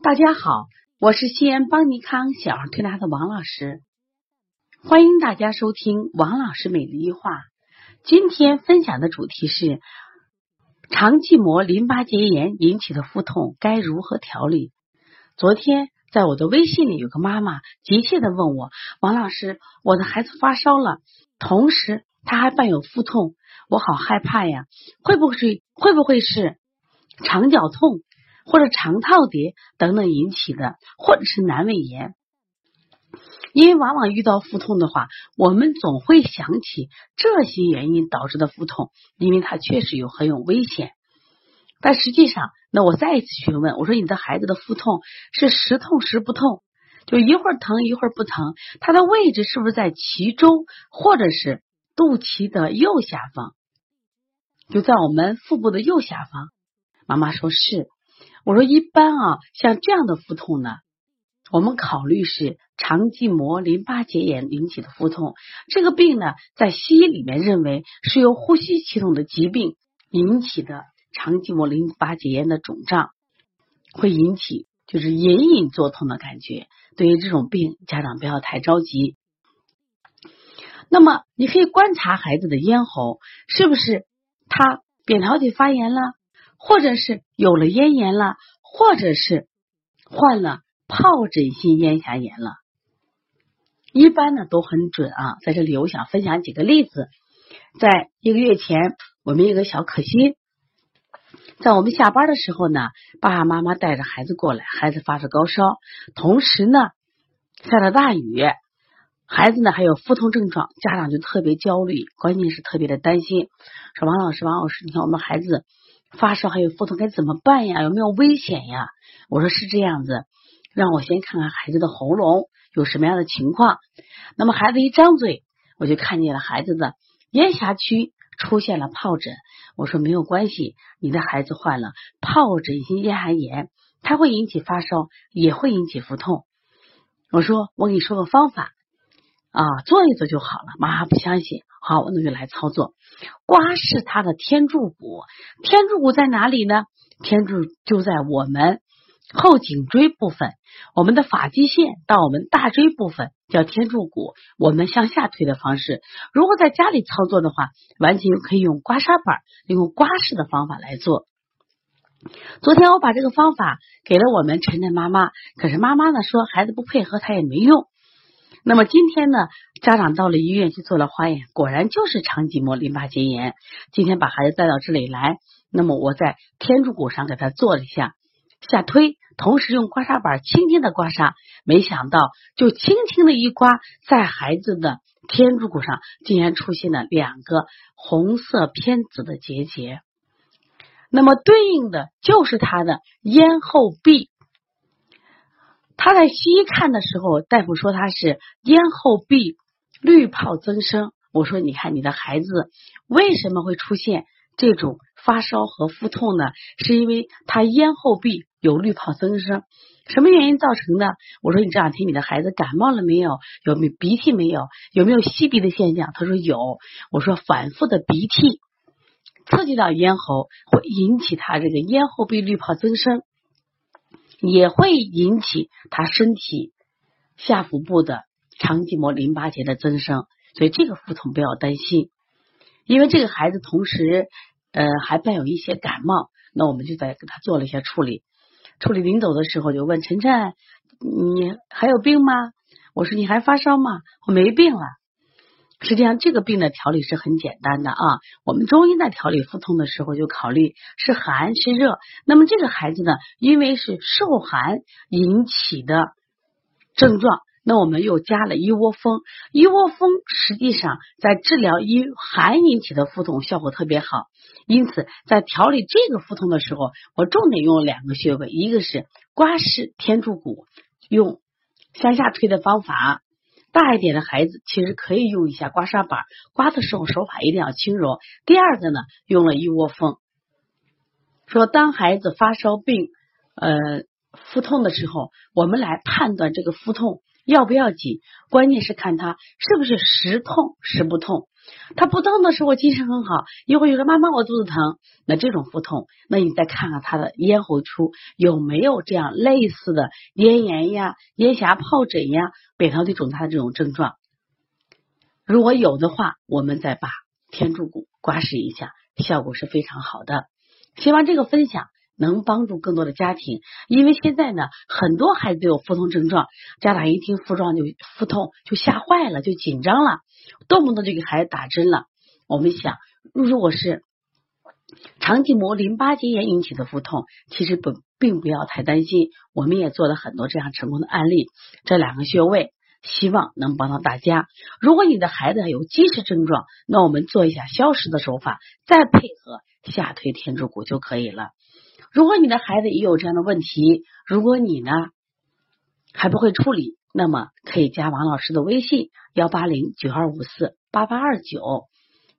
大家好，我是西安邦尼康小儿推拿的王老师，欢迎大家收听王老师每日一话。今天分享的主题是肠系膜淋巴结炎引起的腹痛该如何调理。昨天在我的微信里有个妈妈急切的问我，王老师，我的孩子发烧了，同时他还伴有腹痛，我好害怕呀，会不会会不会是肠绞痛？或者肠套叠等等引起的，或者是阑尾炎，因为往往遇到腹痛的话，我们总会想起这些原因导致的腹痛，因为它确实有很有危险。但实际上，那我再一次询问，我说你的孩子的腹痛是时痛时不痛，就一会儿疼一会儿不疼，它的位置是不是在脐中或者是肚脐的右下方？就在我们腹部的右下方。妈妈说是。我说一般啊，像这样的腹痛呢，我们考虑是肠系膜淋巴结炎引起的腹痛。这个病呢，在西医里面认为是由呼吸系统的疾病引起的肠系膜淋巴结炎的肿胀，会引起就是隐隐作痛的感觉。对于这种病，家长不要太着急。那么你可以观察孩子的咽喉是不是他扁桃体发炎了。或者是有了咽炎了，或者是患了疱疹性咽峡炎了，一般呢都很准啊。在这里，我想分享几个例子。在一个月前，我们一个小可心，在我们下班的时候呢，爸爸妈妈带着孩子过来，孩子发着高烧，同时呢下了大雨，孩子呢还有腹痛症状，家长就特别焦虑，关键是特别的担心，说王老师，王老师，你看我们孩子。发烧还有腹痛该怎么办呀？有没有危险呀？我说是这样子，让我先看看孩子的喉咙有什么样的情况。那么孩子一张嘴，我就看见了孩子的咽峡区出现了疱疹。我说没有关系，你的孩子患了疱疹性咽峡炎，它会引起发烧，也会引起腹痛。我说我给你说个方法。啊，做一做就好了。妈妈不相信，好，我那就来操作。刮拭他的天柱骨，天柱骨在哪里呢？天柱就在我们后颈椎部分，我们的发际线到我们大椎部分叫天柱骨。我们向下推的方式，如果在家里操作的话，完全可以用刮痧板，用刮式的方法来做。昨天我把这个方法给了我们晨晨妈妈，可是妈妈呢说孩子不配合，她也没用。那么今天呢，家长到了医院去做了化验，果然就是肠系膜淋巴结炎。今天把孩子带到这里来，那么我在天柱骨上给他做了一下下推，同时用刮痧板轻轻的刮痧，没想到就轻轻的一刮，在孩子的天柱骨上竟然出现了两个红色偏紫的结节，那么对应的就是他的咽后壁。他在西医看的时候，大夫说他是咽后壁滤泡增生。我说，你看你的孩子为什么会出现这种发烧和腹痛呢？是因为他咽后壁有滤泡增生。什么原因造成的？我说，你这两天你的孩子感冒了没有？有没有鼻涕没有？有没有吸鼻的现象？他说有。我说，反复的鼻涕刺激到咽喉，会引起他这个咽后壁滤泡增生。也会引起他身体下腹部的肠系膜淋巴结的增生，所以这个腹痛不要担心，因为这个孩子同时呃还伴有一些感冒，那我们就在给他做了一些处理。处理临走的时候就问晨晨，你还有病吗？我说你还发烧吗？我没病了。实际上，这个病的调理是很简单的啊。我们中医在调理腹痛的时候，就考虑是寒是热。那么这个孩子呢，因为是受寒引起的症状，那我们又加了一窝蜂。一窝蜂实际上在治疗因寒引起的腹痛效果特别好。因此，在调理这个腹痛的时候，我重点用了两个穴位，一个是刮拭天柱骨，用向下推的方法。大一点的孩子其实可以用一下刮痧板，刮的时候手法一定要轻柔。第二个呢，用了一窝蜂，说当孩子发烧病呃腹痛的时候，我们来判断这个腹痛要不要紧，关键是看他是不是时痛时不痛。他不动的时候精神很好，一会儿又说妈妈我肚子疼，那这种腹痛，那你再看看他的咽喉处有没有这样类似的咽炎呀、咽峡疱疹呀、扁桃体肿大的这种症状。如果有的话，我们再把天柱骨刮拭一下，效果是非常好的。希望这个分享能帮助更多的家庭，因为现在呢，很多孩子都有腹痛症状，家长一听腹胀就腹痛就吓坏了，就紧张了，动不动就给孩子打针了。我们想，如果是肠系膜淋巴结炎引起的腹痛，其实不并不要太担心。我们也做了很多这样成功的案例，这两个穴位。希望能帮到大家。如果你的孩子有积食症状，那我们做一下消食的手法，再配合下推天柱骨就可以了。如果你的孩子也有这样的问题，如果你呢还不会处理，那么可以加王老师的微信幺八零九二五四八八二九，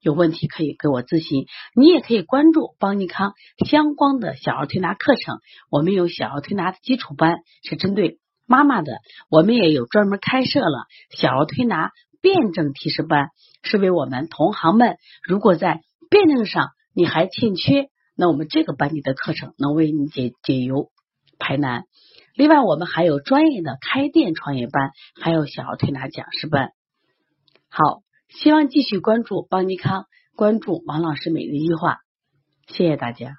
有问题可以给我咨询。你也可以关注邦尼康相关的小儿推拿课程，我们有小儿推拿的基础班，是针对。妈妈的，我们也有专门开设了小儿推拿辩证提示班，是为我们同行们，如果在辩证上你还欠缺，那我们这个班级的课程能为你解解忧排难。另外，我们还有专业的开店创业班，还有小儿推拿讲师班。好，希望继续关注邦尼康，关注王老师每日一句话，谢谢大家。